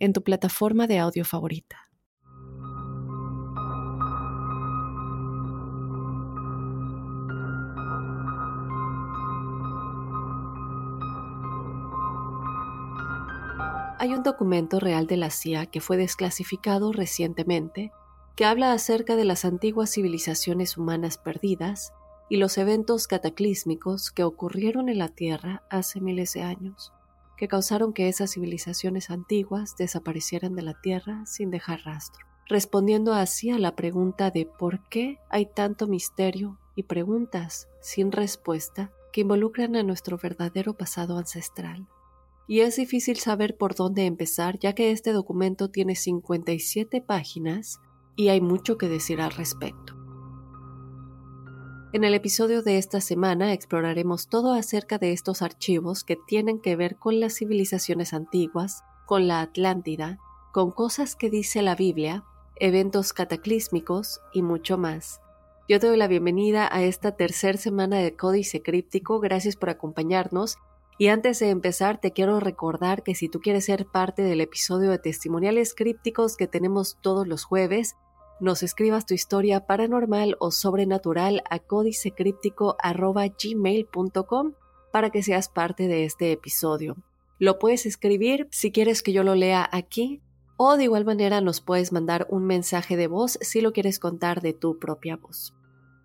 en tu plataforma de audio favorita. Hay un documento real de la CIA que fue desclasificado recientemente que habla acerca de las antiguas civilizaciones humanas perdidas y los eventos cataclísmicos que ocurrieron en la Tierra hace miles de años que causaron que esas civilizaciones antiguas desaparecieran de la Tierra sin dejar rastro, respondiendo así a la pregunta de por qué hay tanto misterio y preguntas sin respuesta que involucran a nuestro verdadero pasado ancestral. Y es difícil saber por dónde empezar ya que este documento tiene 57 páginas y hay mucho que decir al respecto. En el episodio de esta semana exploraremos todo acerca de estos archivos que tienen que ver con las civilizaciones antiguas, con la Atlántida, con cosas que dice la Biblia, eventos cataclísmicos y mucho más. Yo te doy la bienvenida a esta tercera semana de Códice Críptico, gracias por acompañarnos. Y antes de empezar, te quiero recordar que si tú quieres ser parte del episodio de testimoniales crípticos que tenemos todos los jueves, nos escribas tu historia paranormal o sobrenatural a códicecríptico.gmail.com para que seas parte de este episodio. Lo puedes escribir si quieres que yo lo lea aquí o de igual manera nos puedes mandar un mensaje de voz si lo quieres contar de tu propia voz.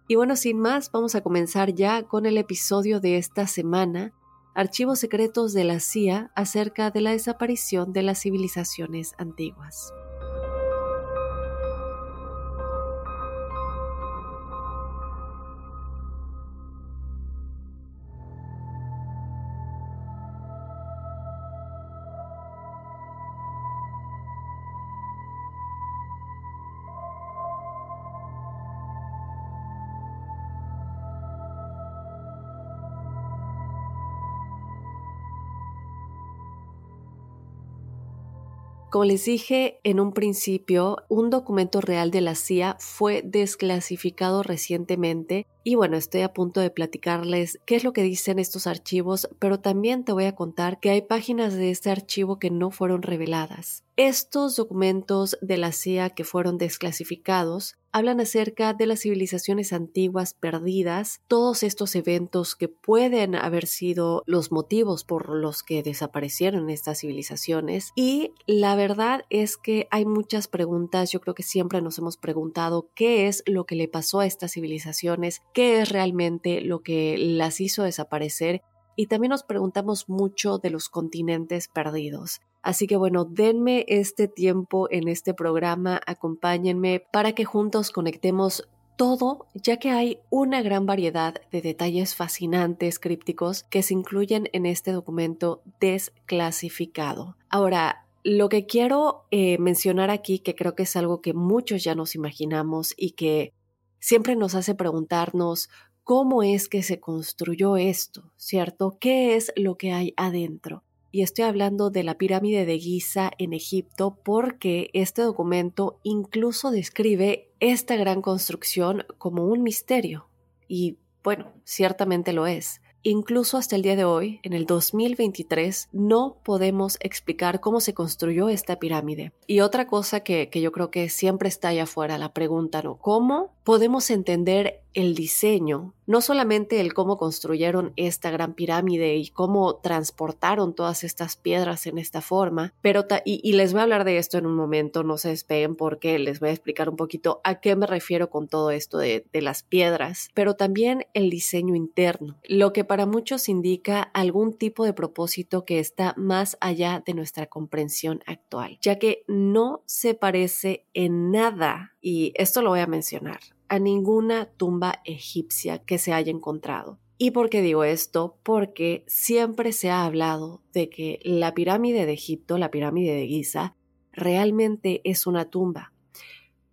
Y bueno, sin más, vamos a comenzar ya con el episodio de esta semana, Archivos Secretos de la CIA acerca de la desaparición de las civilizaciones antiguas. Como les dije en un principio, un documento real de la CIA fue desclasificado recientemente y bueno, estoy a punto de platicarles qué es lo que dicen estos archivos, pero también te voy a contar que hay páginas de este archivo que no fueron reveladas. Estos documentos de la CIA que fueron desclasificados hablan acerca de las civilizaciones antiguas perdidas, todos estos eventos que pueden haber sido los motivos por los que desaparecieron estas civilizaciones. Y la verdad es que hay muchas preguntas, yo creo que siempre nos hemos preguntado qué es lo que le pasó a estas civilizaciones, qué es realmente lo que las hizo desaparecer. Y también nos preguntamos mucho de los continentes perdidos. Así que bueno, denme este tiempo en este programa, acompáñenme para que juntos conectemos todo, ya que hay una gran variedad de detalles fascinantes crípticos que se incluyen en este documento desclasificado. Ahora, lo que quiero eh, mencionar aquí, que creo que es algo que muchos ya nos imaginamos y que siempre nos hace preguntarnos cómo es que se construyó esto, ¿cierto? ¿Qué es lo que hay adentro? Y estoy hablando de la pirámide de Giza en Egipto porque este documento incluso describe esta gran construcción como un misterio. Y bueno, ciertamente lo es. Incluso hasta el día de hoy, en el 2023, no podemos explicar cómo se construyó esta pirámide. Y otra cosa que, que yo creo que siempre está allá afuera, la pregunta, ¿no? ¿Cómo podemos entender el diseño, no solamente el cómo construyeron esta gran pirámide y cómo transportaron todas estas piedras en esta forma, pero y, les voy a hablar de esto en un momento, no se despeguen porque les voy a explicar un poquito a qué me refiero con todo esto de, de las piedras, pero también el diseño interno, lo que para muchos indica algún tipo de propósito que está más allá de nuestra comprensión actual, ya que no se parece en nada, y esto lo voy a mencionar, a ninguna tumba egipcia que se haya encontrado. ¿Y por qué digo esto? Porque siempre se ha hablado de que la pirámide de Egipto, la pirámide de Giza, realmente es una tumba.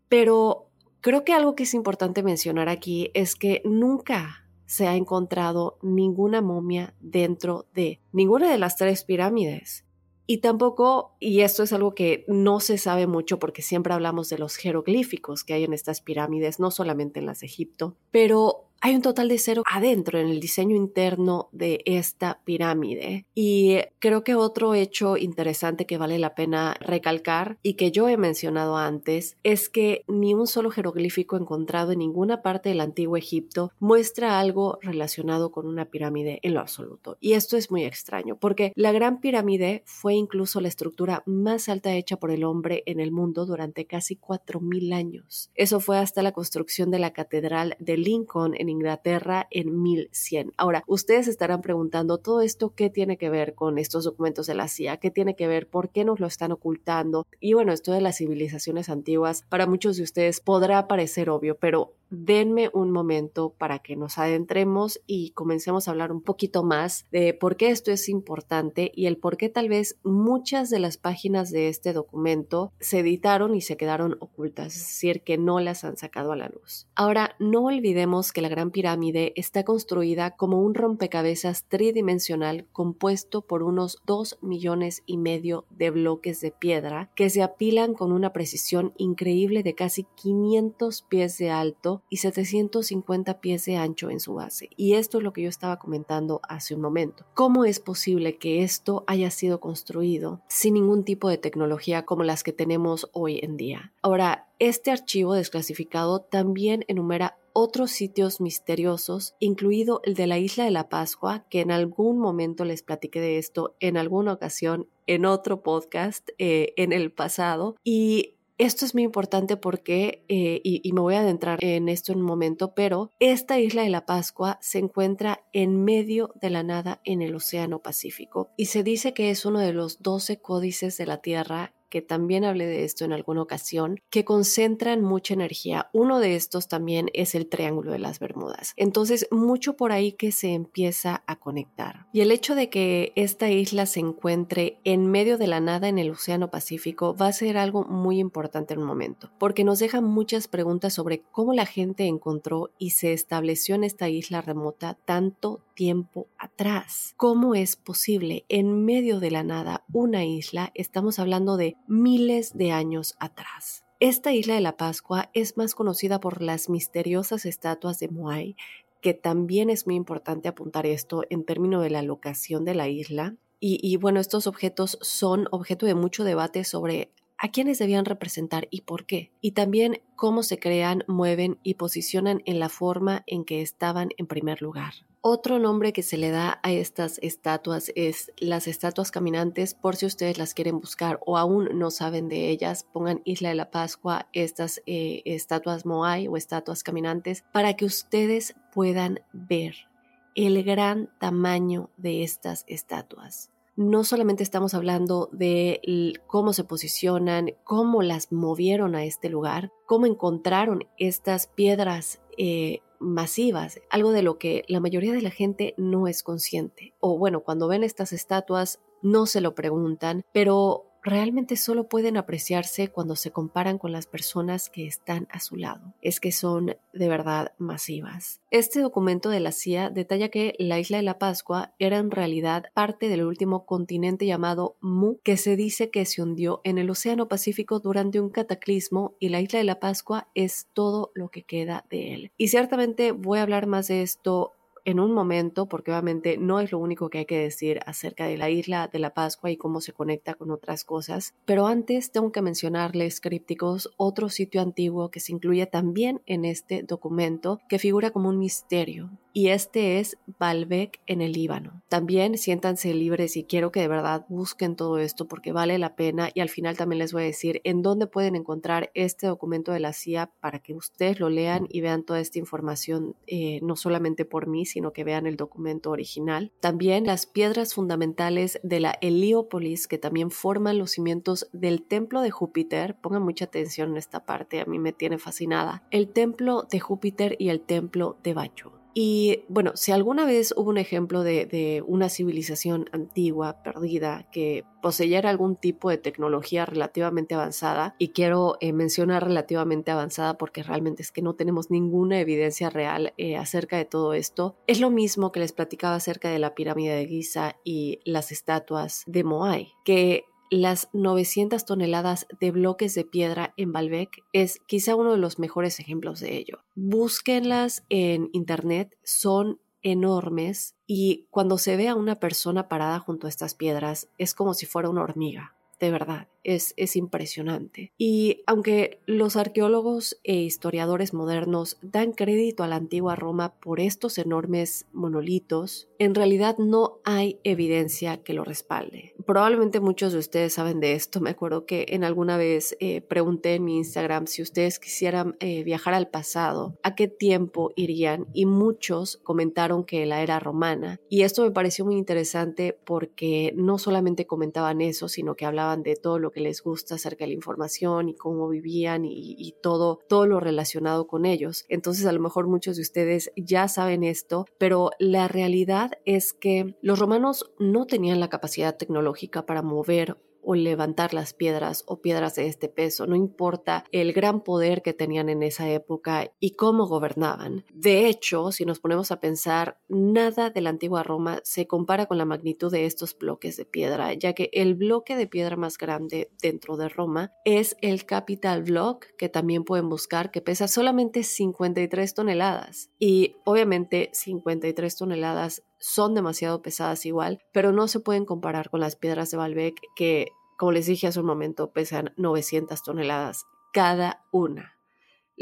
Pero creo que algo que es importante mencionar aquí es que nunca se ha encontrado ninguna momia dentro de ninguna de las tres pirámides. Y tampoco, y esto es algo que no se sabe mucho porque siempre hablamos de los jeroglíficos que hay en estas pirámides, no solamente en las de Egipto, pero hay un total de cero adentro en el diseño interno de esta pirámide. Y creo que otro hecho interesante que vale la pena recalcar y que yo he mencionado antes es que ni un solo jeroglífico encontrado en ninguna parte del antiguo Egipto muestra algo relacionado con una pirámide en lo absoluto. Y esto es muy extraño porque la Gran Pirámide fue incluso la estructura más alta hecha por el hombre en el mundo durante casi 4.000 años. Eso fue hasta la construcción de la Catedral de Lincoln en Inglaterra en 1100. Ahora, ustedes estarán preguntando, ¿todo esto qué tiene que ver con estos documentos de la CIA? ¿Qué tiene que ver? ¿Por qué nos lo están ocultando? Y bueno, esto de las civilizaciones antiguas, para muchos de ustedes podrá parecer obvio, pero denme un momento para que nos adentremos y comencemos a hablar un poquito más de por qué esto es importante y el por qué tal vez muchas de las páginas de este documento se editaron y se quedaron ocultas, es decir, que no las han sacado a la luz. Ahora, no olvidemos que la Gran Pirámide está construida como un rompecabezas tridimensional compuesto por unos 2 millones y medio de bloques de piedra que se apilan con una precisión increíble de casi 500 pies de alto y 750 pies de ancho en su base. Y esto es lo que yo estaba comentando hace un momento. ¿Cómo es posible que esto haya sido construido sin ningún tipo de tecnología como las que tenemos hoy en día? Ahora, este archivo desclasificado también enumera otros sitios misteriosos, incluido el de la isla de la Pascua, que en algún momento les platiqué de esto en alguna ocasión en otro podcast eh, en el pasado. Y esto es muy importante porque, eh, y, me voy a adentrar en esto en un momento, pero esta isla de la Pascua se encuentra en medio de la nada en el Océano Pacífico y se dice que es uno de los 12 códices de la Tierra que también hablé de esto en alguna ocasión, que concentran mucha energía. Uno de estos también es el Triángulo de las Bermudas. Entonces, mucho por ahí que se empieza a conectar. Y el hecho de que esta isla se encuentre en medio de la nada en el Océano Pacífico va a ser algo muy importante en un momento, porque nos deja muchas preguntas sobre cómo la gente encontró y se estableció en esta isla remota tanto tiempo atrás. ¿Cómo es posible en medio de la nada una isla? Estamos hablando de miles de años atrás. Esta isla de la Pascua es más conocida por las misteriosas estatuas de Moai, que también es muy importante apuntar esto en términos de la locación de la isla. Y, y bueno, estos objetos son objeto de mucho debate sobre a quiénes debían representar y por qué, y también cómo se crean, mueven y posicionan en la forma en que estaban en primer lugar. Otro nombre que se le da a estas estatuas es las estatuas caminantes, por si ustedes las quieren buscar o aún no saben de ellas, pongan Isla de la Pascua, estas eh, estatuas Moai o estatuas caminantes, para que ustedes puedan ver el gran tamaño de estas estatuas no solamente estamos hablando de cómo se posicionan, cómo las movieron a este lugar, cómo encontraron estas piedras eh, masivas, algo de lo que la mayoría de la gente no es consciente. O bueno, cuando ven estas estatuas no se lo preguntan, pero realmente solo pueden apreciarse cuando se comparan con las personas que están a su lado. Es que son de verdad masivas. Este documento de la CIA detalla que la isla de la Pascua era en realidad parte del último continente llamado Mu, que se dice que se hundió en el Océano Pacífico durante un cataclismo y la isla de la Pascua es todo lo que queda de él. Y ciertamente voy a hablar más de esto en un momento, porque obviamente no es lo único que hay que decir acerca de la isla de la Pascua y cómo se conecta con otras cosas, pero antes tengo que mencionarles, crípticos, otro sitio antiguo que se incluye también en este documento, que figura como un misterio, y este es Baalbek en el Líbano. También siéntanse libres y quiero que de verdad busquen todo esto porque vale la pena y al final también les voy a decir en dónde pueden encontrar este documento de la CIA para que ustedes lo lean y vean toda esta información, eh, no solamente por mí, sino que vean el documento original. También las piedras fundamentales de la Heliópolis que también forman los cimientos del templo de Júpiter. Pongan mucha atención en esta parte, a mí me tiene fascinada. El templo de Júpiter y el templo de Bacho. Y bueno, si alguna vez hubo un ejemplo de, una civilización antigua, perdida, que poseyera algún tipo de tecnología relativamente avanzada, y quiero eh, mencionar relativamente avanzada porque realmente es que no tenemos ninguna evidencia real eh, acerca de todo esto, es lo mismo que les platicaba acerca de la pirámide de Giza y las estatuas de Moai, que las 900 toneladas de bloques de piedra en Baalbek es quizá uno de los mejores ejemplos de ello. Búsquenlas en internet, son enormes y cuando se ve a una persona parada junto a estas piedras es como si fuera una hormiga de verdad, es, es impresionante. Y aunque los arqueólogos e historiadores modernos dan crédito a la antigua Roma por estos enormes monolitos, en realidad no hay evidencia que lo respalde. Probablemente muchos de ustedes saben de esto. Me acuerdo que en alguna vez eh, pregunté en mi Instagram si ustedes quisieran eh, viajar al pasado, a qué tiempo irían y muchos comentaron que la era romana. Y esto me pareció muy interesante porque no solamente comentaban eso, sino que hablaban de todo lo que les gusta acerca de la información y cómo vivían y, todo, todo lo relacionado con ellos. Entonces a lo mejor muchos de ustedes ya saben esto, pero la realidad es que los romanos no tenían la capacidad tecnológica para mover o levantar las piedras o piedras de este peso, no importa el gran poder que tenían en esa época y cómo gobernaban. De hecho, si nos ponemos a pensar, nada de la antigua Roma se compara con la magnitud de estos bloques de piedra, ya que el bloque de piedra más grande dentro de Roma es el Capital Block, que también pueden buscar, que pesa solamente 53 toneladas. Y obviamente 53 toneladas son demasiado pesadas igual, pero no se pueden comparar con las piedras de Baalbek que, como les dije hace un momento, pesan 900 toneladas cada una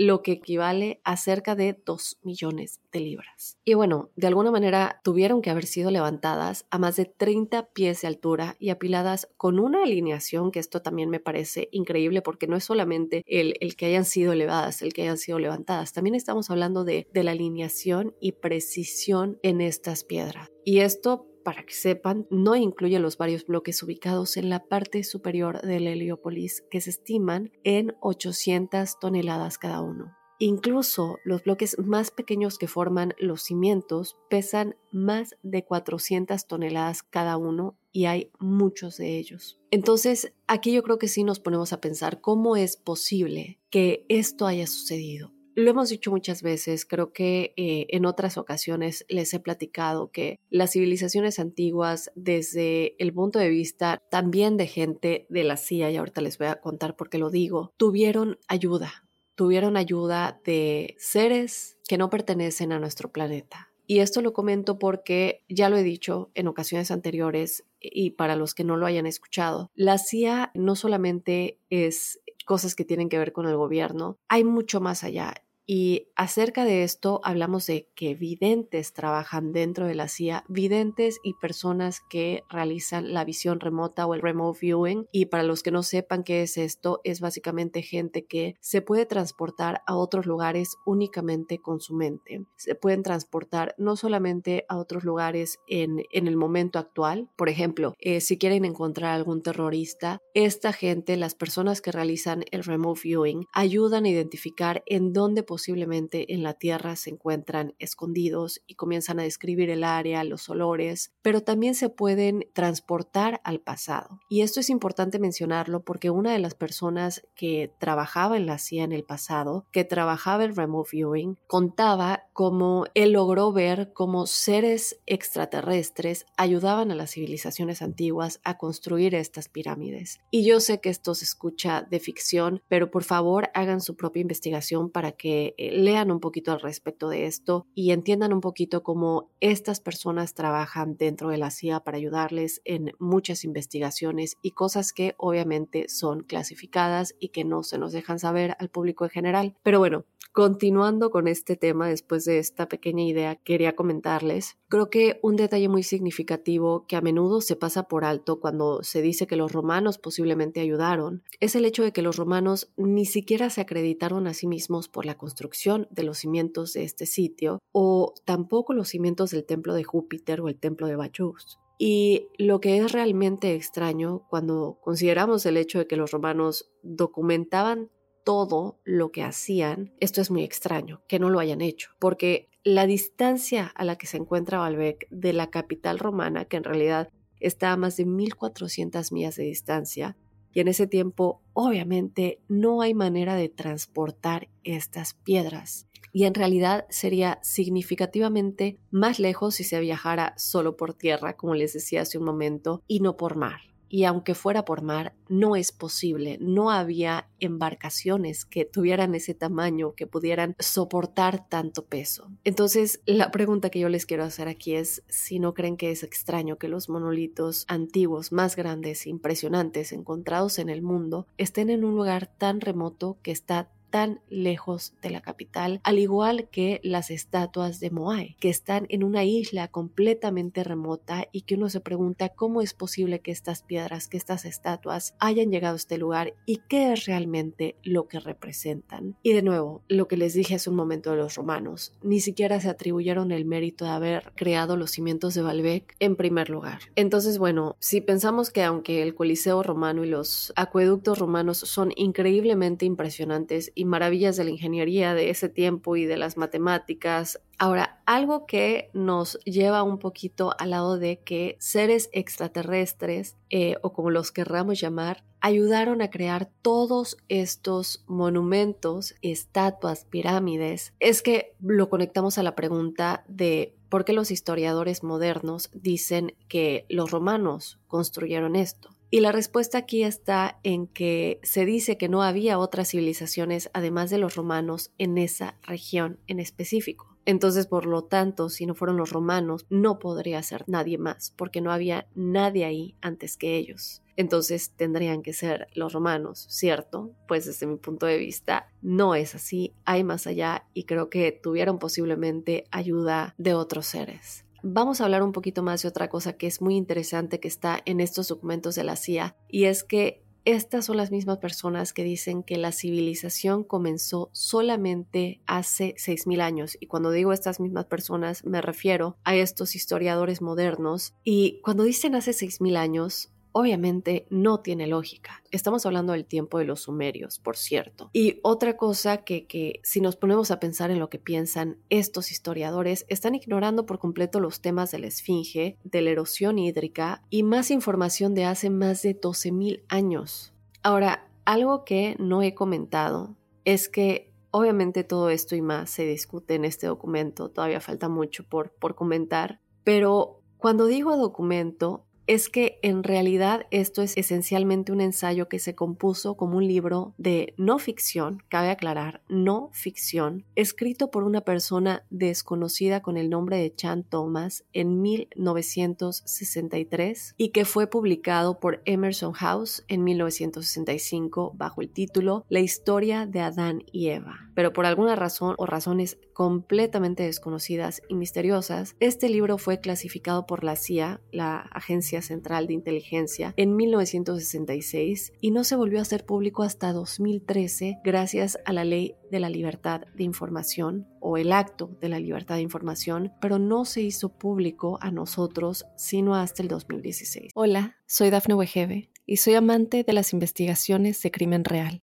lo que equivale a cerca de 2 millones de libras. Y bueno, de alguna manera tuvieron que haber sido levantadas a más de 30 pies de altura y apiladas con una alineación que esto también me parece increíble porque no es solamente el, el que hayan sido elevadas, el que hayan sido levantadas, también estamos hablando de, de la alineación y precisión en estas piedras. Y esto para que sepan, no incluye los varios bloques ubicados en la parte superior del Heliópolis que se estiman en 800 toneladas cada uno. Incluso los bloques más pequeños que forman los cimientos pesan más de 400 toneladas cada uno y hay muchos de ellos. Entonces, aquí yo creo que sí nos ponemos a pensar cómo es posible que esto haya sucedido. Lo hemos dicho muchas veces, creo que eh, en otras ocasiones les he platicado que las civilizaciones antiguas, desde el punto de vista también de gente de la CIA, y ahorita les voy a contar por qué lo digo, tuvieron ayuda, tuvieron ayuda de seres que no pertenecen a nuestro planeta. Y esto lo comento porque ya lo he dicho en ocasiones anteriores y para los que no lo hayan escuchado, la CIA no solamente es cosas que tienen que ver con el gobierno, hay mucho más allá. Y acerca de esto hablamos de que videntes trabajan dentro de la CIA, videntes y personas que realizan la visión remota o el remote viewing. Y para los que no sepan qué es esto, es básicamente gente que se puede transportar a otros lugares únicamente con su mente. Se pueden transportar no solamente a otros lugares en, en el momento actual, por ejemplo, eh, si quieren encontrar algún terrorista, esta gente, las personas que realizan el remote viewing, ayudan a identificar en dónde en la tierra se encuentran escondidos y comienzan a describir el área, los olores, pero también se pueden transportar al pasado. Y esto es importante mencionarlo porque una de las personas que trabajaba en la CIA en el pasado, que trabajaba en remote viewing, contaba cómo él logró ver cómo seres extraterrestres ayudaban a las civilizaciones antiguas a construir estas pirámides. Y yo sé que esto se escucha de ficción, pero por favor hagan su propia investigación para que eh, lean un poquito al respecto de esto y entiendan un poquito cómo estas personas trabajan dentro de la CIA para ayudarles en muchas investigaciones y cosas que obviamente son clasificadas y que no se nos dejan saber al público en general. Pero bueno, continuando con este tema, después de esta pequeña idea, quería comentarles, creo que un detalle muy significativo que a menudo se pasa por alto cuando se dice que los romanos posiblemente ayudaron, es el hecho de que los romanos ni siquiera se acreditaron a sí mismos por la de los cimientos de este sitio o tampoco los cimientos del templo de Júpiter o el templo de Bacchus. Y lo que es realmente extraño cuando consideramos el hecho de que los romanos documentaban todo lo que hacían, esto es muy extraño, que no lo hayan hecho, porque la distancia a la que se encuentra Baalbek de la capital romana, que en realidad está a más de 1400 millas de distancia, y en ese tiempo obviamente no hay manera de transportar estas piedras. Y en realidad sería significativamente más lejos si se viajara solo por tierra, como les decía hace un momento, y no por mar y aunque fuera por mar, no es posible. No había embarcaciones que tuvieran ese tamaño, que pudieran soportar tanto peso. Entonces, la pregunta que yo les quiero hacer aquí es si no creen que es extraño que los monolitos antiguos, más grandes, impresionantes, encontrados en el mundo, estén en un lugar tan remoto que está tan lejos de la capital, al igual que las estatuas de Moai, que están en una isla completamente remota y que uno se pregunta cómo es posible que estas piedras, que estas estatuas hayan llegado a este lugar y qué es realmente lo que representan. Y de nuevo, lo que les dije hace un momento de los romanos, ni siquiera se atribuyeron el mérito de haber creado los cimientos de Baalbek en primer lugar. Entonces, bueno, si pensamos que aunque el Coliseo romano y los acueductos romanos son increíblemente impresionantes y maravillas de la ingeniería de ese tiempo y de las matemáticas. Ahora, algo que nos lleva un poquito al lado de que seres extraterrestres, eh, o como los querramos llamar, ayudaron a crear todos estos monumentos, estatuas, pirámides, es que lo conectamos a la pregunta de por qué los historiadores modernos dicen que los romanos construyeron esto. Y la respuesta aquí está en que se dice que no había otras civilizaciones además de los romanos en esa región en específico. Entonces, por lo tanto, si no fueron los romanos, no podría ser nadie más, porque no había nadie ahí antes que ellos. Entonces tendrían que ser los romanos, ¿cierto? Pues desde mi punto de vista no es así, hay más allá y creo que tuvieron posiblemente ayuda de otros seres. Vamos a hablar un poquito más de otra cosa que es muy interesante que está en estos documentos de la CIA y es que estas son las mismas personas que dicen que la civilización comenzó solamente hace 6.000 años. Y cuando digo estas mismas personas me refiero a estos historiadores modernos. Y cuando dicen hace 6.000 años, obviamente no tiene lógica. Estamos hablando del tiempo de los sumerios, por cierto. Y otra cosa que, que, si nos ponemos a pensar en lo que piensan estos historiadores, están ignorando por completo los temas de la esfinge, de la erosión hídrica y más información de hace más de 12.000 años. Ahora, algo que no he comentado es que obviamente todo esto y más se discute en este documento, todavía falta mucho por, por comentar, pero cuando digo documento, es que en realidad esto es esencialmente un ensayo que se compuso como un libro de no ficción, cabe aclarar, no ficción, escrito por una persona desconocida con el nombre de Chan Thomas en 1963 y que fue publicado por Emerson House en 1965 bajo el título La historia de Adán y Eva. Pero por alguna razón o razones completamente desconocidas y misteriosas, este libro fue clasificado por la CIA, la agencia Central de Inteligencia en 1966 y no se volvió a hacer público hasta 2013 gracias a la Ley de la Libertad de Información o el Acto de la Libertad de Información, pero no se hizo público a nosotros sino hasta el 2016. Hola, soy Dafne Wegebe y soy amante de las investigaciones de crimen real.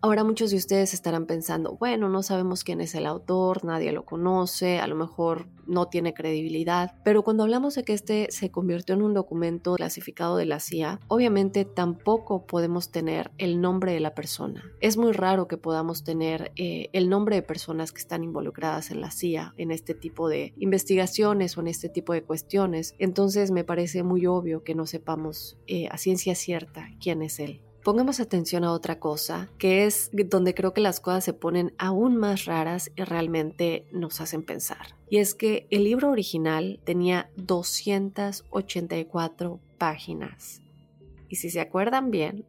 Ahora muchos de ustedes estarán pensando, bueno, no sabemos quién es el autor, nadie lo conoce, a lo mejor no tiene credibilidad, pero cuando hablamos de que este se convirtió en un documento clasificado de la CIA, obviamente tampoco podemos tener el nombre de la persona. Es muy raro que podamos tener eh, el nombre de personas que están involucradas en la CIA, en este tipo de investigaciones o en este tipo de cuestiones, entonces me parece muy obvio que no sepamos eh, a ciencia cierta quién es él. Pongamos atención a otra cosa, que es donde creo que las cosas se ponen aún más raras y realmente nos hacen pensar. Y es que el libro original tenía 284 páginas. Y si se acuerdan bien,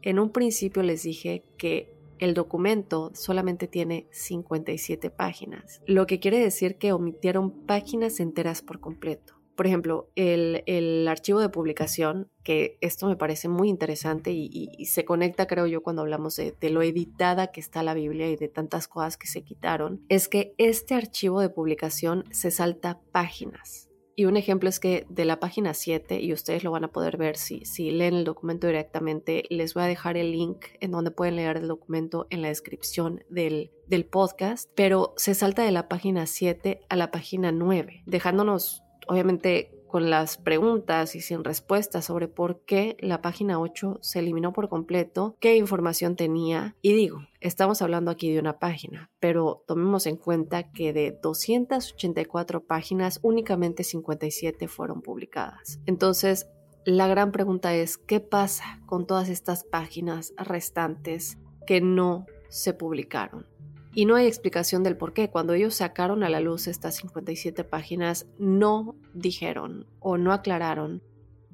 en un principio les dije que el documento solamente tiene 57 páginas, lo que quiere decir que omitieron páginas enteras por completo. Por ejemplo, el, archivo de publicación, que esto me parece muy interesante y, se conecta, creo yo, cuando hablamos de, de, lo editada que está la Biblia y de tantas cosas que se quitaron, es que este archivo de publicación se salta páginas. Y un ejemplo es que de la página 7, y ustedes lo van a poder ver si, si leen el documento directamente, les voy a dejar el link en donde pueden leer el documento en la descripción del, del podcast, pero se salta de la página 7 a la página 9, dejándonos obviamente con las preguntas y sin respuestas sobre por qué la página 8 se eliminó por completo, qué información tenía. Y digo, estamos hablando aquí de una página, pero tomemos en cuenta que de 284 páginas, únicamente 57 fueron publicadas. Entonces, la gran pregunta es, ¿qué pasa con todas estas páginas restantes que no se publicaron? Y no hay explicación del por qué. Cuando ellos sacaron a la luz estas 57 páginas, no dijeron o no aclararon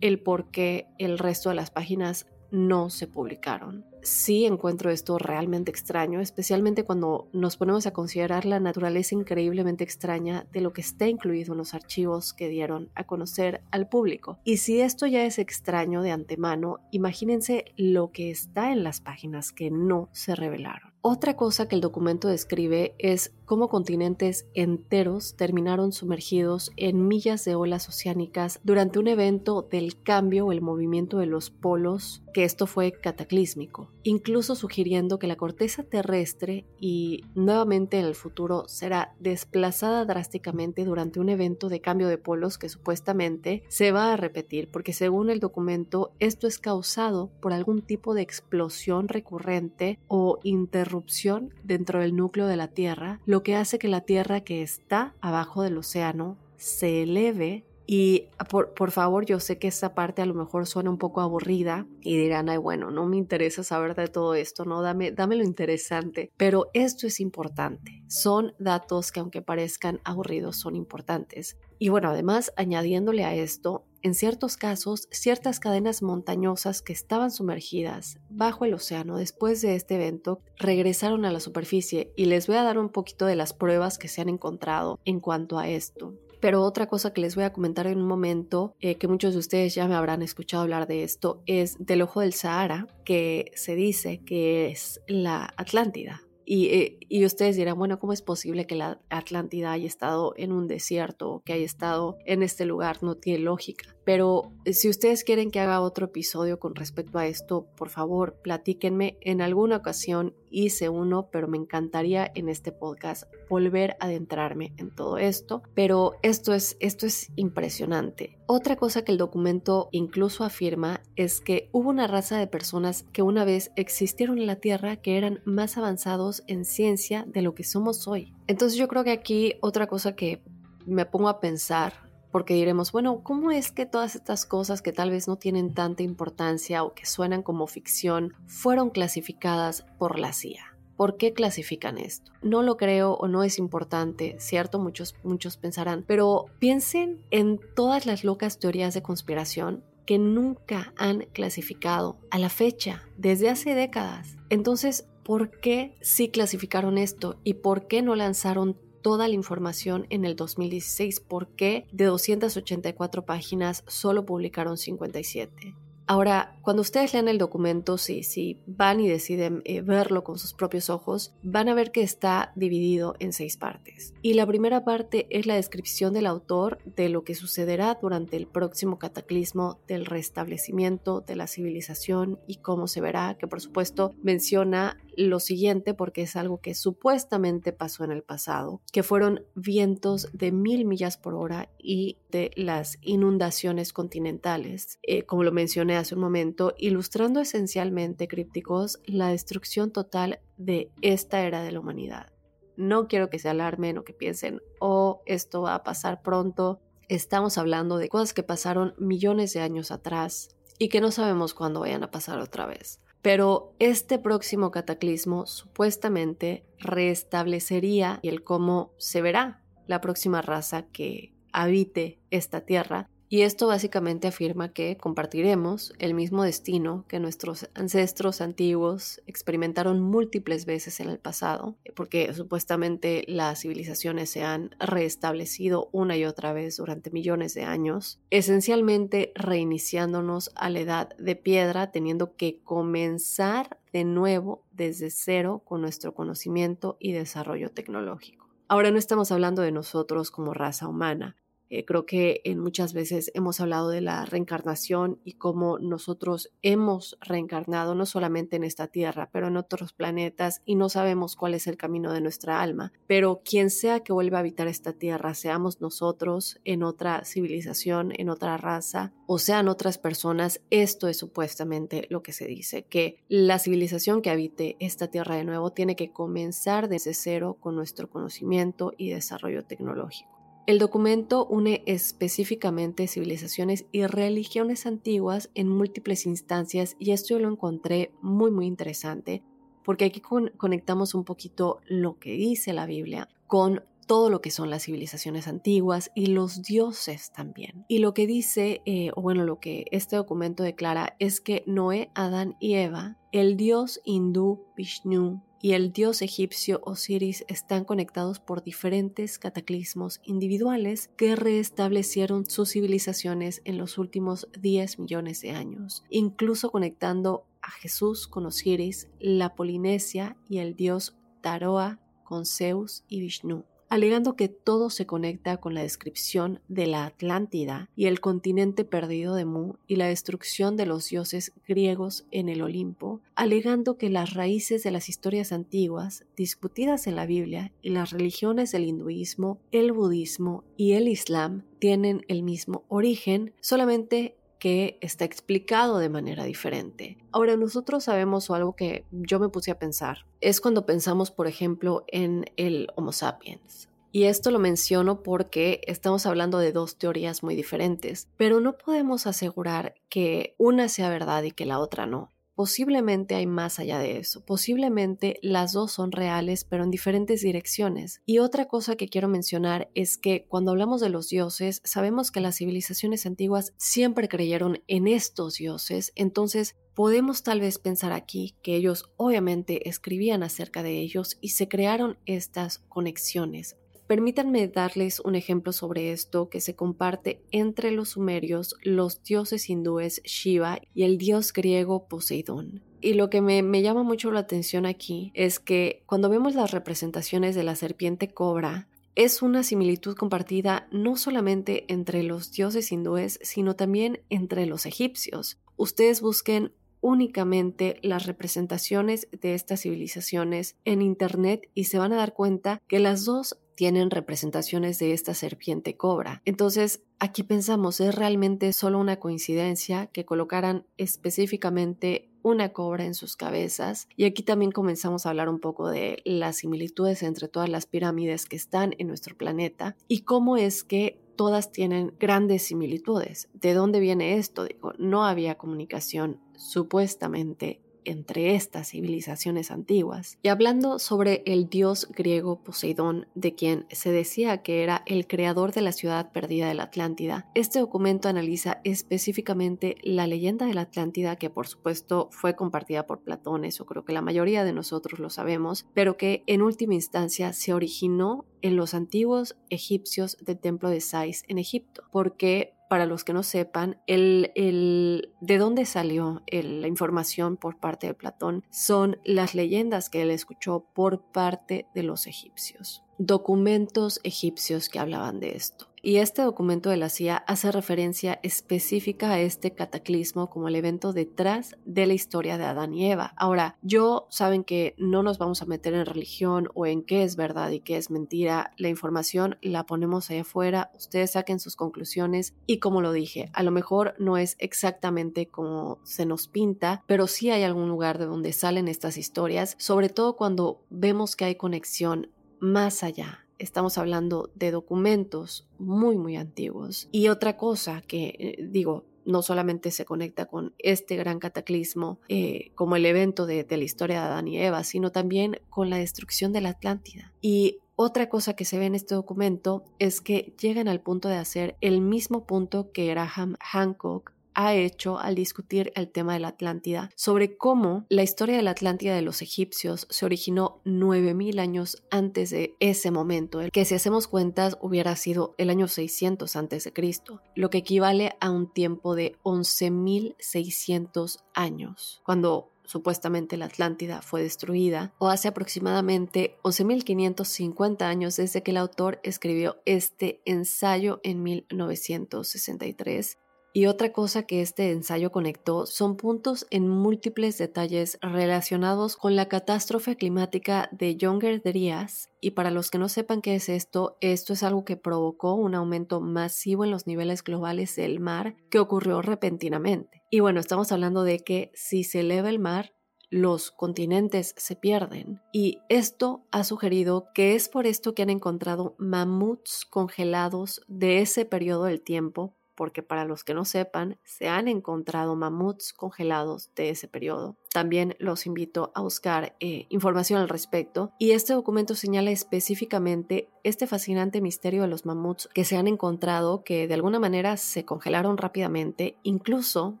el por qué el resto de las páginas no se publicaron. Sí encuentro esto realmente extraño, especialmente cuando nos ponemos a considerar la naturaleza increíblemente extraña de lo que está incluido en los archivos que dieron a conocer al público. Y si esto ya es extraño de antemano, imagínense lo que está en las páginas que no se revelaron. Otra cosa que el documento describe es cómo continentes enteros terminaron sumergidos en millas de olas oceánicas durante un evento del cambio o el movimiento de los polos, que esto fue cataclísmico, incluso sugiriendo que la corteza terrestre y nuevamente en el futuro será desplazada drásticamente durante un evento de cambio de polos que supuestamente se va a repetir, porque según el documento esto es causado por algún tipo de explosión recurrente o interrupción dentro del núcleo de la Tierra, que hace que la Tierra que está abajo del océano se eleve y por, por, favor, yo sé que esta parte a lo mejor suena un poco aburrida y dirán, ay, bueno, no me interesa saber de todo esto, no, dame, dame lo interesante. Pero esto es importante. Son datos que aunque parezcan aburridos, son importantes. Y bueno, además, añadiéndole a esto, en ciertos casos, ciertas cadenas montañosas que estaban sumergidas bajo el océano después de este evento regresaron a la superficie y les voy a dar un poquito de las pruebas que se han encontrado en cuanto a esto. Pero otra cosa que les voy a comentar en un momento, eh, que muchos de ustedes ya me habrán escuchado hablar de esto, es del ojo del Sahara, que se dice que es la Atlántida. Eh, y, ustedes dirán, bueno, ¿cómo es posible que la Atlántida haya estado en un desierto, que haya estado en este lugar? No tiene lógica. Pero eh, si ustedes quieren que haga otro episodio con respecto a esto, por favor, platíquenme. En alguna ocasión hice uno, pero me encantaría en este podcast volver a adentrarme en todo esto. Pero esto es, esto es impresionante. Otra cosa que el documento incluso afirma es que hubo una raza de personas que una vez existieron en la Tierra que eran más avanzados en ciencia de lo que somos hoy. Entonces yo creo que aquí otra cosa que me pongo a pensar porque diremos, bueno, ¿cómo es que todas estas cosas que tal vez no tienen tanta importancia o que suenan como ficción fueron clasificadas por la CIA? ¿Por qué clasifican esto? No lo creo o no es importante, ¿cierto? Muchos, muchos pensarán, pero piensen en todas las locas teorías de conspiración que nunca han clasificado a la fecha, desde hace décadas. Entonces, ¿por qué sí clasificaron esto y por qué no lanzaron toda la información en el 2016 porque de 284 páginas solo publicaron 57. Ahora, cuando ustedes lean el documento, si, si van y deciden eh, verlo con sus propios ojos, van a ver que está dividido en seis partes. Y la primera parte es la descripción del autor de lo que sucederá durante el próximo cataclismo del restablecimiento de la civilización y cómo se verá, que por supuesto menciona lo siguiente porque es algo que supuestamente pasó en el pasado, que fueron vientos de mil millas por hora y de las inundaciones continentales, eh, como lo mencioné hace un momento, ilustrando esencialmente, crípticos, la destrucción total de esta era de la humanidad. No quiero que se alarmen o que piensen, oh, esto va a pasar pronto. Estamos hablando de cosas que pasaron millones de años atrás y que no sabemos cuándo vayan a pasar otra vez. Pero este próximo cataclismo supuestamente restablecería el cómo se verá la próxima raza que habite esta tierra Y esto básicamente afirma que compartiremos el mismo destino que nuestros ancestros antiguos experimentaron múltiples veces en el pasado, porque supuestamente las civilizaciones se han restablecido una y otra vez durante millones de años, esencialmente reiniciándonos a la edad de piedra, teniendo que comenzar de nuevo desde cero con nuestro conocimiento y desarrollo tecnológico. Ahora no estamos hablando de nosotros como raza humana, eh, creo que en muchas veces hemos hablado de la reencarnación y cómo nosotros hemos reencarnado no solamente en esta tierra, pero en otros planetas y no sabemos cuál es el camino de nuestra alma. Pero quien sea que vuelva a habitar esta tierra, seamos nosotros en otra civilización, en otra raza o sean otras personas, esto es supuestamente lo que se dice, que la civilización que habite esta tierra de nuevo tiene que comenzar desde cero con nuestro conocimiento y desarrollo tecnológico. El documento une específicamente civilizaciones y religiones antiguas en múltiples instancias y esto lo encontré muy muy interesante porque aquí conectamos un poquito lo que dice la Biblia con todo lo que son las civilizaciones antiguas y los dioses también. Y lo que dice, eh, o bueno, lo que este documento declara es que Noé, Adán y Eva, el dios hindú Vishnu, y el dios egipcio Osiris están conectados por diferentes cataclismos individuales que restablecieron sus civilizaciones en los últimos 10 millones de años, incluso conectando a Jesús con Osiris, la Polinesia y el dios Taroa con Zeus y Vishnu alegando que todo se conecta con la descripción de la Atlántida y el continente perdido de Mu y la destrucción de los dioses griegos en el Olimpo, alegando que las raíces de las historias antiguas discutidas en la Biblia y las religiones del hinduismo, el budismo y el islam tienen el mismo origen, solamente que está explicado de manera diferente. Ahora, nosotros sabemos algo que yo me puse a pensar. Es cuando pensamos, por ejemplo, en el Homo sapiens. Y esto lo menciono porque estamos hablando de dos teorías muy diferentes, pero no podemos asegurar que una sea verdad y que la otra no. Posiblemente hay más allá de eso. Posiblemente las dos son reales, pero en diferentes direcciones. Y otra cosa que quiero mencionar es que cuando hablamos de los dioses, sabemos que las civilizaciones antiguas siempre creyeron en estos dioses, entonces podemos tal vez pensar aquí que ellos obviamente escribían acerca de ellos y se crearon estas conexiones. Permítanme darles un ejemplo sobre esto que se comparte entre los sumerios, los dioses hindúes Shiva y el dios griego Poseidón. Y lo que me, llama mucho la atención aquí es que cuando vemos las representaciones de la serpiente cobra, es una similitud compartida no solamente entre los dioses hindúes, sino también entre los egipcios. Ustedes busquen únicamente las representaciones de estas civilizaciones en Internet y se van a dar cuenta que las dos tienen representaciones de esta serpiente cobra. Entonces, aquí pensamos, ¿es realmente solo una coincidencia que colocaran específicamente una cobra en sus cabezas? Y aquí también comenzamos a hablar un poco de las similitudes entre todas las pirámides que están en nuestro planeta y cómo es que todas tienen grandes similitudes. ¿De dónde viene esto? Digo, no había comunicación supuestamente entre estas civilizaciones antiguas. Y hablando sobre el dios griego Poseidón, de quien se decía que era el creador de la ciudad perdida de la Atlántida, este documento analiza específicamente la leyenda de la Atlántida, que por supuesto fue compartida por Platón, eso creo que la mayoría de nosotros lo sabemos, pero que en última instancia se originó en los antiguos egipcios del templo de Sais en Egipto, porque para los que no sepan, el, el, de dónde salió la información por parte de Platón son las leyendas que él escuchó por parte de los egipcios. Documentos egipcios que hablaban de esto. Y este documento de la CIA hace referencia específica a este cataclismo como el evento detrás de la historia de Adán y Eva. Ahora, yo saben que no nos vamos a meter en religión o en qué es verdad y qué es mentira. La información la ponemos ahí afuera, ustedes saquen sus conclusiones y como lo dije, a lo mejor no es exactamente como se nos pinta, pero sí hay algún lugar de donde salen estas historias, sobre todo cuando vemos que hay conexión más allá estamos hablando de documentos muy, muy antiguos. Y otra cosa que eh, digo, no solamente se conecta con este gran cataclismo eh, como el evento de, de la historia de Adán y Eva, sino también con la destrucción de la Atlántida. Y Otra cosa que se ve en este documento es que llegan al punto de hacer el mismo punto que Graham Hancock ha hecho al discutir el tema de la Atlántida, sobre cómo la historia de la Atlántida de los egipcios se originó 9000 años antes de ese momento, que si hacemos cuentas hubiera sido el año 600 antes de Cristo, lo que equivale a un tiempo de 11600 años, cuando supuestamente la Atlántida fue destruida, o hace aproximadamente 11.550 años desde que el autor escribió este ensayo en 1963 y otra cosa que este ensayo conectó son puntos en múltiples detalles relacionados con la catástrofe climática de Younger Dryas. Y para los que no sepan qué es esto, esto es algo que provocó un aumento masivo en los niveles globales del mar que ocurrió repentinamente. Y bueno, estamos hablando de que si se eleva el mar, los continentes se pierden. Y esto ha sugerido que es por esto que han encontrado mamuts congelados de ese periodo del tiempo porque para los que no sepan, se han encontrado mamuts congelados de ese periodo. También los invito a buscar eh, información al respecto y este documento señala específicamente este fascinante misterio de los mamuts que se han encontrado que de alguna manera se congelaron rápidamente, incluso,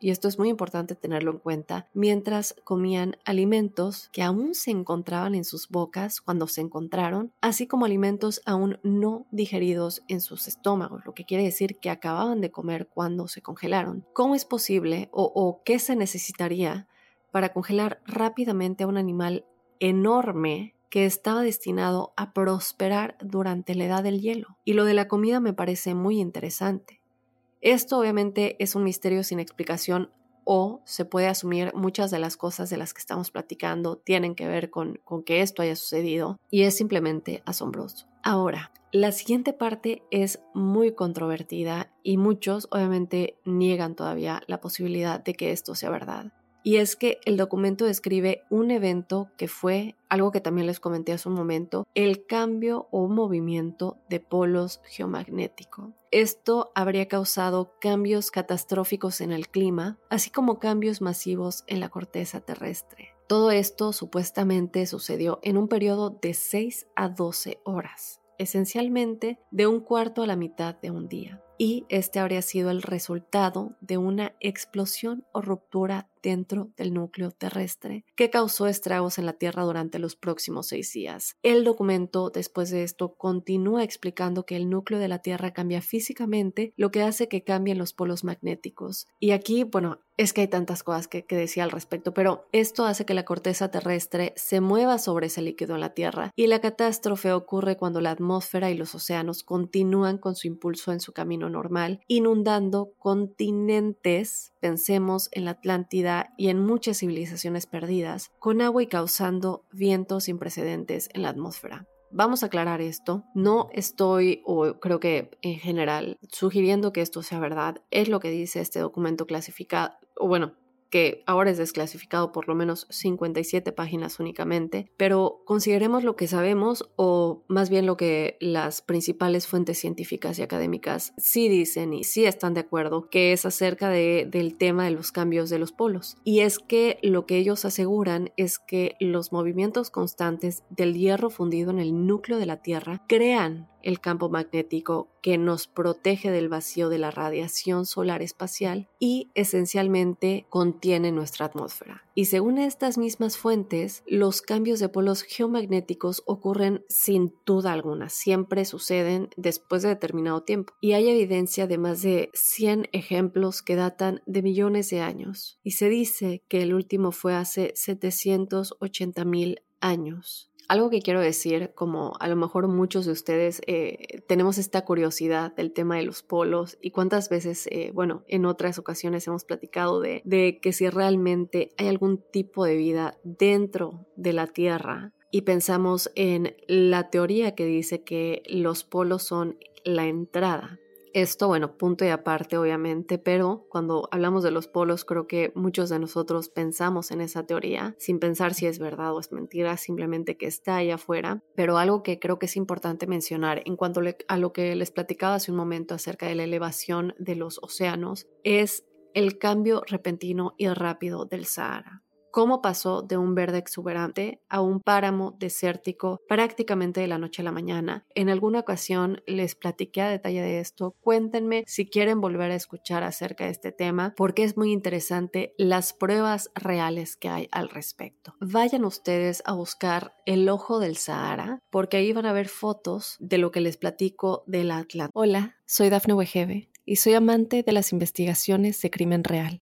y esto es muy importante tenerlo en cuenta, mientras comían alimentos que aún se encontraban en sus bocas cuando se encontraron, así como alimentos aún no digeridos en sus estómagos, lo que quiere decir que acababan de comer cuando se congelaron. ¿Cómo es posible o, o qué se necesitaría para congelar rápidamente a un animal enorme que estaba destinado a prosperar durante la edad del hielo. Y lo de la comida me parece muy interesante. Esto obviamente es un misterio sin explicación o se puede asumir muchas de las cosas de las que estamos platicando tienen que ver con, con que esto haya sucedido y es simplemente asombroso. Ahora, la siguiente parte es muy controvertida y muchos obviamente niegan todavía la posibilidad de que esto sea verdad y es que el documento describe un evento que fue algo que también les comenté hace un momento, el cambio o movimiento de polos geomagnético. Esto habría causado cambios catastróficos en el clima, así como cambios masivos en la corteza terrestre. Todo esto supuestamente sucedió en un periodo de 6 a 12 horas, esencialmente de un cuarto a la mitad de un día y este habría sido el resultado de una explosión o ruptura dentro del núcleo terrestre que causó estragos en la Tierra durante los próximos seis días. El documento después de esto continúa explicando que el núcleo de la Tierra cambia físicamente, lo que hace que cambien los polos magnéticos. Y aquí, bueno, es que hay tantas cosas que, que, decía al respecto, pero esto hace que la corteza terrestre se mueva sobre ese líquido en la Tierra y la catástrofe ocurre cuando la atmósfera y los océanos continúan con su impulso en su camino normal, inundando continentes, pensemos en la Atlántida y en muchas civilizaciones perdidas, con agua y causando vientos sin precedentes en la atmósfera. Vamos a aclarar esto. No estoy, o creo que en general, sugiriendo que esto sea verdad. Es lo que dice este documento clasificado, o bueno, que ahora es desclasificado por lo menos 57 páginas únicamente, pero consideremos lo que sabemos o más bien lo que las principales fuentes científicas y académicas sí dicen y sí están de acuerdo, que es acerca de, del tema de los cambios de los polos. Y es que lo que ellos aseguran es que los movimientos constantes del hierro fundido en el núcleo de la Tierra crean el campo magnético que nos protege del vacío de la radiación solar espacial y esencialmente contiene nuestra atmósfera. Y según estas mismas fuentes, los cambios de polos geomagnéticos ocurren sin duda alguna, siempre suceden después de determinado tiempo. Y hay evidencia de más de 100 ejemplos que datan de millones de años. Y se dice que el último fue hace 780 mil años. Algo que quiero decir, como a lo mejor muchos de ustedes eh, tenemos esta curiosidad del tema de los polos y cuántas veces, eh, bueno, en otras ocasiones hemos platicado de, de que si realmente hay algún tipo de vida dentro de la Tierra y pensamos en la teoría que dice que los polos son la entrada esto, bueno, punto y aparte, obviamente, pero cuando hablamos de los polos, creo que muchos de nosotros pensamos en esa teoría sin pensar si es verdad o es mentira, simplemente que está ahí afuera. Pero algo que creo que es importante mencionar en cuanto a lo que les platicaba hace un momento acerca de la elevación de los océanos es el cambio repentino y rápido del Sahara. Cómo pasó de un verde exuberante a un páramo desértico prácticamente de la noche a la mañana. En alguna ocasión les platiqué a detalle de esto. Cuéntenme si quieren volver a escuchar acerca de este tema porque es muy interesante las pruebas reales que hay al respecto. Vayan ustedes a buscar el ojo del Sahara porque ahí van a ver fotos de lo que les platico del Atlántico. Hola, soy Dafne Wegebe y soy amante de las investigaciones de crimen real.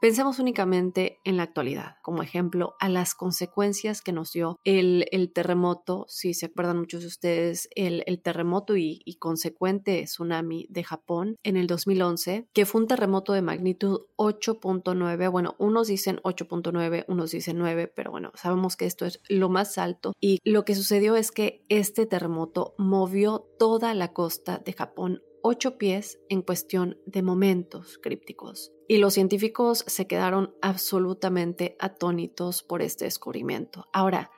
Pensemos únicamente en la actualidad, como ejemplo, a las consecuencias que nos dio el, terremoto, si se acuerdan muchos de ustedes, el, terremoto y, consecuente tsunami de Japón en el 2011, que fue un terremoto de magnitud 8.9, bueno, unos dicen 8.9, unos dicen 9, pero bueno, sabemos que esto es lo más alto y lo que sucedió es que este terremoto movió toda la costa de Japón ocho pies en cuestión de momentos crípticos. Y los científicos se quedaron absolutamente atónitos por este descubrimiento. Ahora,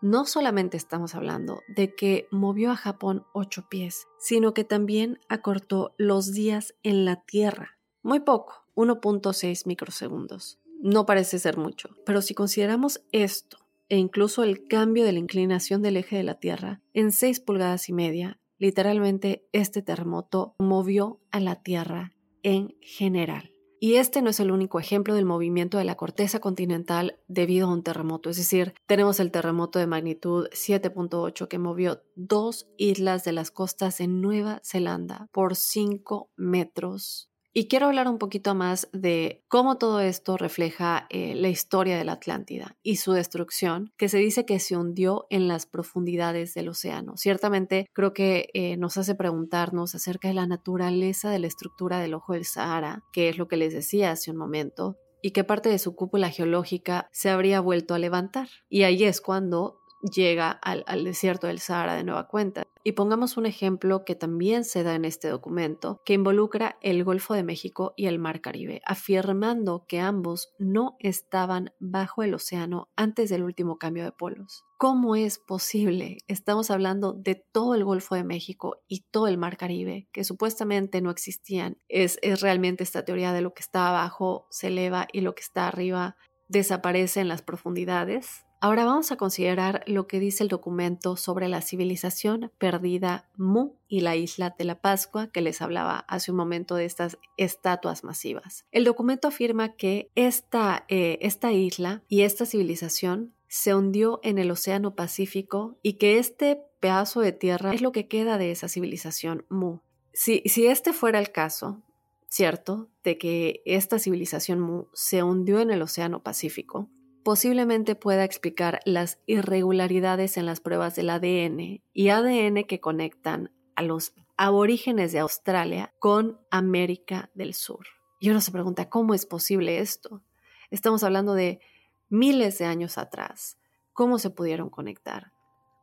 no solamente estamos hablando de que movió a Japón ocho pies, sino que también acortó los días en la Tierra. Muy poco, 1.6 microsegundos. No parece ser mucho, pero si consideramos esto e incluso el cambio de la inclinación del eje de la Tierra en 6 pulgadas y media, Literalmente, este terremoto movió a la Tierra en general. Y este no es el único ejemplo del movimiento de la corteza continental debido a un terremoto. Es decir, tenemos el terremoto de magnitud 7.8 que movió dos islas de las costas de Nueva Zelanda por 5 metros y quiero hablar un poquito más de cómo todo esto refleja eh, la historia de la Atlántida y su destrucción, que se dice que se hundió en las profundidades del océano. Ciertamente creo que eh, nos hace preguntarnos acerca de la naturaleza de la estructura del ojo del Sahara, que es lo que les decía hace un momento, y qué parte de su cúpula geológica se habría vuelto a levantar. Y ahí es cuando llega al, desierto del Sahara de nueva cuenta. Y pongamos un ejemplo que también se da en este documento, que involucra el Golfo de México y el Mar Caribe, afirmando que ambos no estaban bajo el océano antes del último cambio de polos. ¿Cómo es posible? Estamos hablando de todo el Golfo de México y todo el Mar Caribe, que supuestamente no existían. Es, es realmente esta teoría de lo que está abajo se eleva y lo que está arriba desaparece en las profundidades. Ahora vamos a considerar lo que dice el documento sobre la civilización perdida Mu y la isla de la Pascua que les hablaba hace un momento de estas estatuas masivas. El documento afirma que esta, eh, esta isla y esta civilización se hundió en el Océano Pacífico y que este pedazo de tierra es lo que queda de esa civilización Mu. Si, si este fuera el caso, ¿cierto? De que esta civilización Mu se hundió en el Océano Pacífico, posiblemente pueda explicar las irregularidades en las pruebas del ADN y ADN que conectan a los aborígenes de Australia con América del Sur. Y uno se pregunta, ¿cómo es posible esto? Estamos hablando de miles de años atrás. ¿Cómo se pudieron conectar?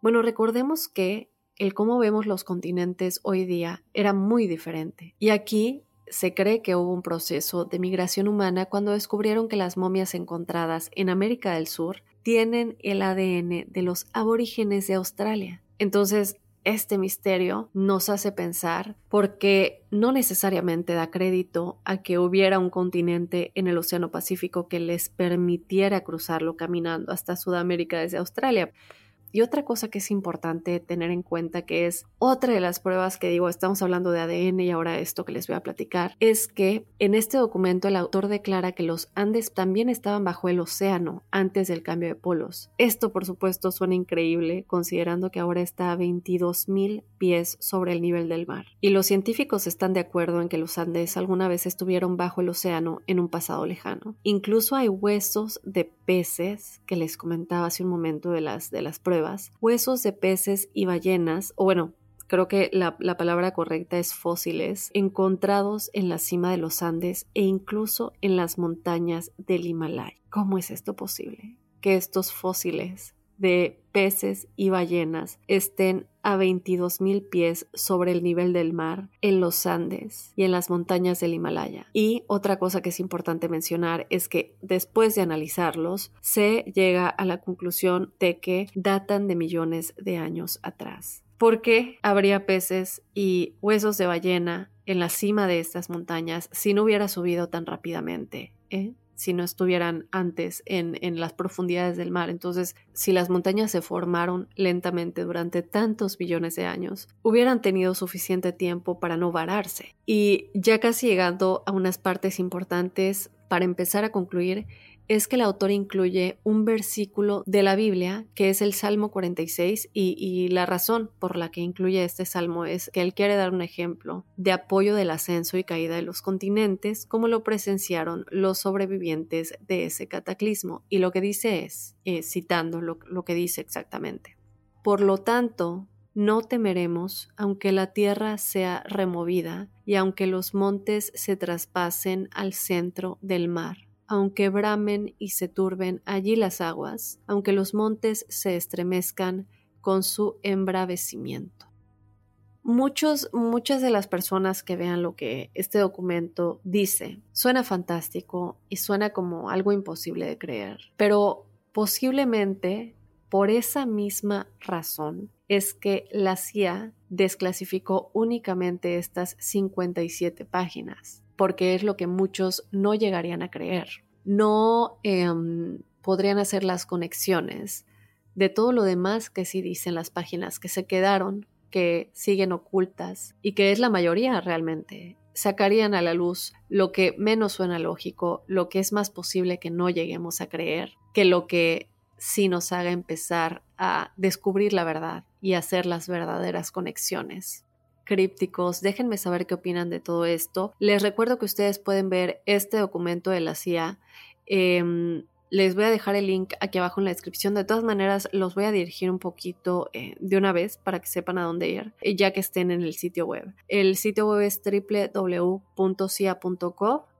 Bueno, recordemos que el cómo vemos los continentes hoy día era muy diferente. Y aquí se cree que hubo un proceso de migración humana cuando descubrieron que las momias encontradas en América del Sur tienen el ADN de los aborígenes de Australia. Entonces, este misterio nos hace pensar porque no necesariamente da crédito a que hubiera un continente en el Océano Pacífico que les permitiera cruzarlo caminando hasta Sudamérica desde Australia. Y otra cosa que es importante tener en cuenta, que es otra de las pruebas que digo, estamos hablando de ADN y ahora esto que les voy a platicar, es que en este documento el autor declara que los Andes también estaban bajo el océano antes del cambio de polos. Esto, por supuesto, suena increíble considerando que ahora está a 22.000 pies sobre el nivel del mar. Y los científicos están de acuerdo en que los Andes alguna vez estuvieron bajo el océano en un pasado lejano. Incluso hay huesos de peces que les comentaba hace un momento de las, de las pruebas huesos de peces y ballenas, o bueno, creo que la, palabra correcta es fósiles, encontrados en la cima de los Andes e incluso en las montañas del Himalaya. ¿Cómo es esto posible? Que estos fósiles de peces y ballenas estén a 22.000 pies sobre el nivel del mar en los Andes y en las montañas del Himalaya. Y otra cosa que es importante mencionar es que después de analizarlos se llega a la conclusión de que datan de millones de años atrás. ¿Por qué habría peces y huesos de ballena en la cima de estas montañas si no hubiera subido tan rápidamente? ¿eh? Si no estuvieran antes en, en, las profundidades del mar. Entonces, si las montañas se formaron lentamente durante tantos billones de años, hubieran tenido suficiente tiempo para no vararse. Y ya casi llegando a unas partes importantes, para empezar a concluir, es que el autor incluye un versículo de la Biblia, que es el Salmo 46, y, la razón por la que incluye este salmo es que él quiere dar un ejemplo de apoyo del ascenso y caída de los continentes, como lo presenciaron los sobrevivientes de ese cataclismo. Y lo que dice es, eh, citando lo que dice exactamente, por lo tanto, no temeremos aunque la tierra sea removida y aunque los montes se traspasen al centro del mar aunque bramen y se turben allí las aguas, aunque los montes se estremezcan con su embravecimiento. Muchos, muchas de las personas que vean lo que este documento dice, suena fantástico y suena como algo imposible de creer, pero posiblemente por esa misma razón es que la CIA desclasificó únicamente estas 57 páginas porque es lo que muchos no llegarían a creer. No em, podrían hacer las conexiones de todo lo demás que sí dicen las páginas que se quedaron, que siguen ocultas y que es la mayoría realmente. Sacarían a la luz lo que menos suena lógico, lo que es más posible que no lleguemos a creer, que lo que sí nos haga empezar a descubrir la verdad y hacer las verdaderas conexiones crípticos. Déjenme saber qué opinan de todo esto. Les recuerdo que ustedes pueden ver este documento de la CIA. Em, les voy a dejar el link aquí abajo en la descripción. De todas maneras, los voy a dirigir un poquito eh, de una vez para que sepan a dónde ir, eh, ya que estén en el sitio web. El sitio web es www.cia.gov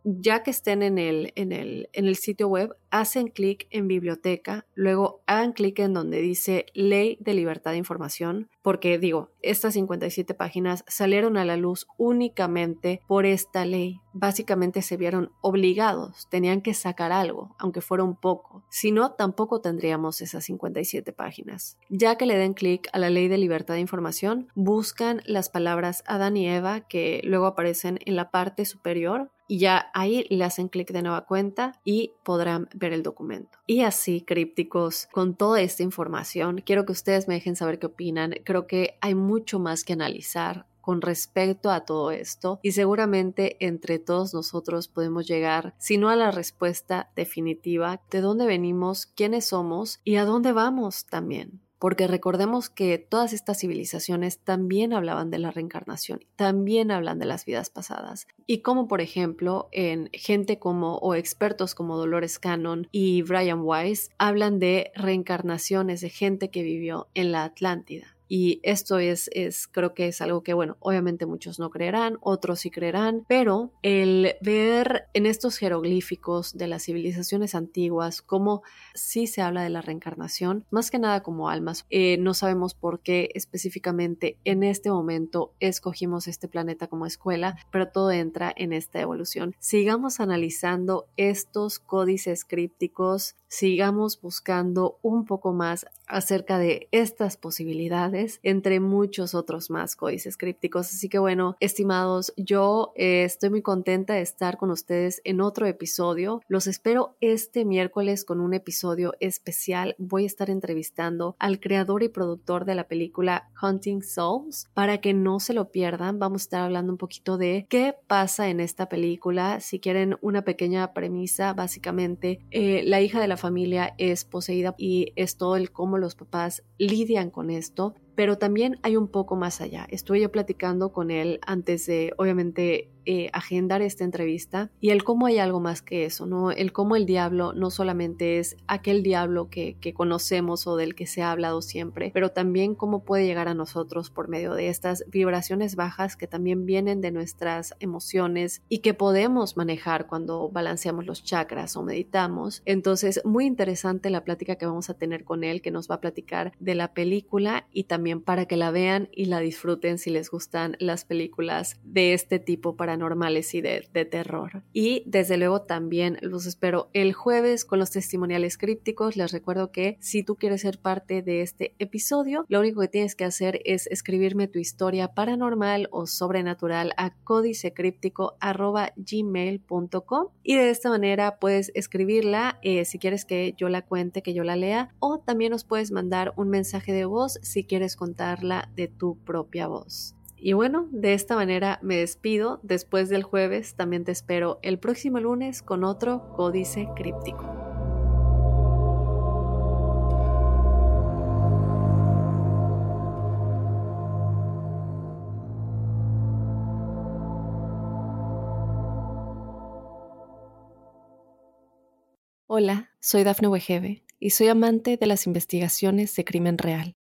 ya que estén en el, en el, en el sitio web, hacen clic en biblioteca, luego hagan clic en donde dice Ley de Libertad de Información, porque digo, estas 57 páginas salieron a la luz únicamente por esta ley. Básicamente se vieron obligados, tenían que sacar algo, aunque fuera un poco. Si no, tampoco tendríamos esas 57 páginas. Ya que le den clic a la Ley de Libertad de Información, buscan las palabras Adán y Eva que luego aparecen en la parte superior y ya ahí le hacen clic de nueva cuenta y podrán ver el documento. Y así, crípticos, con toda esta información, quiero que ustedes me dejen saber qué opinan. Creo que hay mucho más que analizar con respecto a todo esto y seguramente entre todos nosotros podemos llegar, si no a la respuesta definitiva, de dónde venimos, quiénes somos y a dónde vamos también porque recordemos que todas estas civilizaciones también hablaban de la reencarnación, también hablan de las vidas pasadas, y como por ejemplo en gente como o expertos como Dolores Cannon y Brian Weiss hablan de reencarnaciones de gente que vivió en la Atlántida. Y esto es, es, creo que es algo que, bueno, obviamente muchos no creerán, otros sí creerán, pero el ver en estos jeroglíficos de las civilizaciones antiguas cómo sí se habla de la reencarnación, más que nada como almas, eh, no sabemos por qué específicamente en este momento escogimos este planeta como escuela, pero todo entra en esta evolución. Sigamos analizando estos códices crípticos, sigamos buscando un poco más acerca de estas posibilidades, entre muchos otros más códices crípticos. Así que bueno, estimados, yo eh, estoy muy contenta de estar con ustedes en otro episodio. Los espero este miércoles con un episodio especial. Voy a estar entrevistando al creador y productor de la película Hunting Souls. Para que no se lo pierdan, vamos a estar hablando un poquito de qué pasa en esta película. Si quieren una pequeña premisa, básicamente eh, la hija de la familia es poseída y es todo el cómo los papás lidian con esto, pero también hay un poco más allá. Estuve yo platicando con él antes de, obviamente, eh, agendar esta entrevista y el cómo hay algo más que eso, ¿no? El cómo el diablo no solamente es aquel diablo que, que conocemos o del que se ha hablado siempre, pero también cómo puede llegar a nosotros por medio de estas vibraciones bajas que también vienen de nuestras emociones y que podemos manejar cuando balanceamos los chakras o meditamos. Entonces, muy interesante la plática que vamos a tener con él, que nos va a platicar de la película y también para que la vean y la disfruten si les gustan las películas de este tipo paranormales y de, terror. Y desde luego también los espero el jueves con los testimoniales crípticos. Les recuerdo que si tú quieres ser parte de este episodio, lo único que tienes que hacer es escribirme tu historia paranormal o sobrenatural a códicecríptico.gmail.com y de esta manera puedes escribirla eh, si quieres que yo la cuente, que yo la lea o también nos puedes mandar un mensaje de voz si quieres contarla de tu propia voz. Y bueno, de esta manera me despido. Después del jueves también te espero el próximo lunes con otro códice críptico. Hola, soy Dafne Wegebe y soy amante de las investigaciones de crimen real.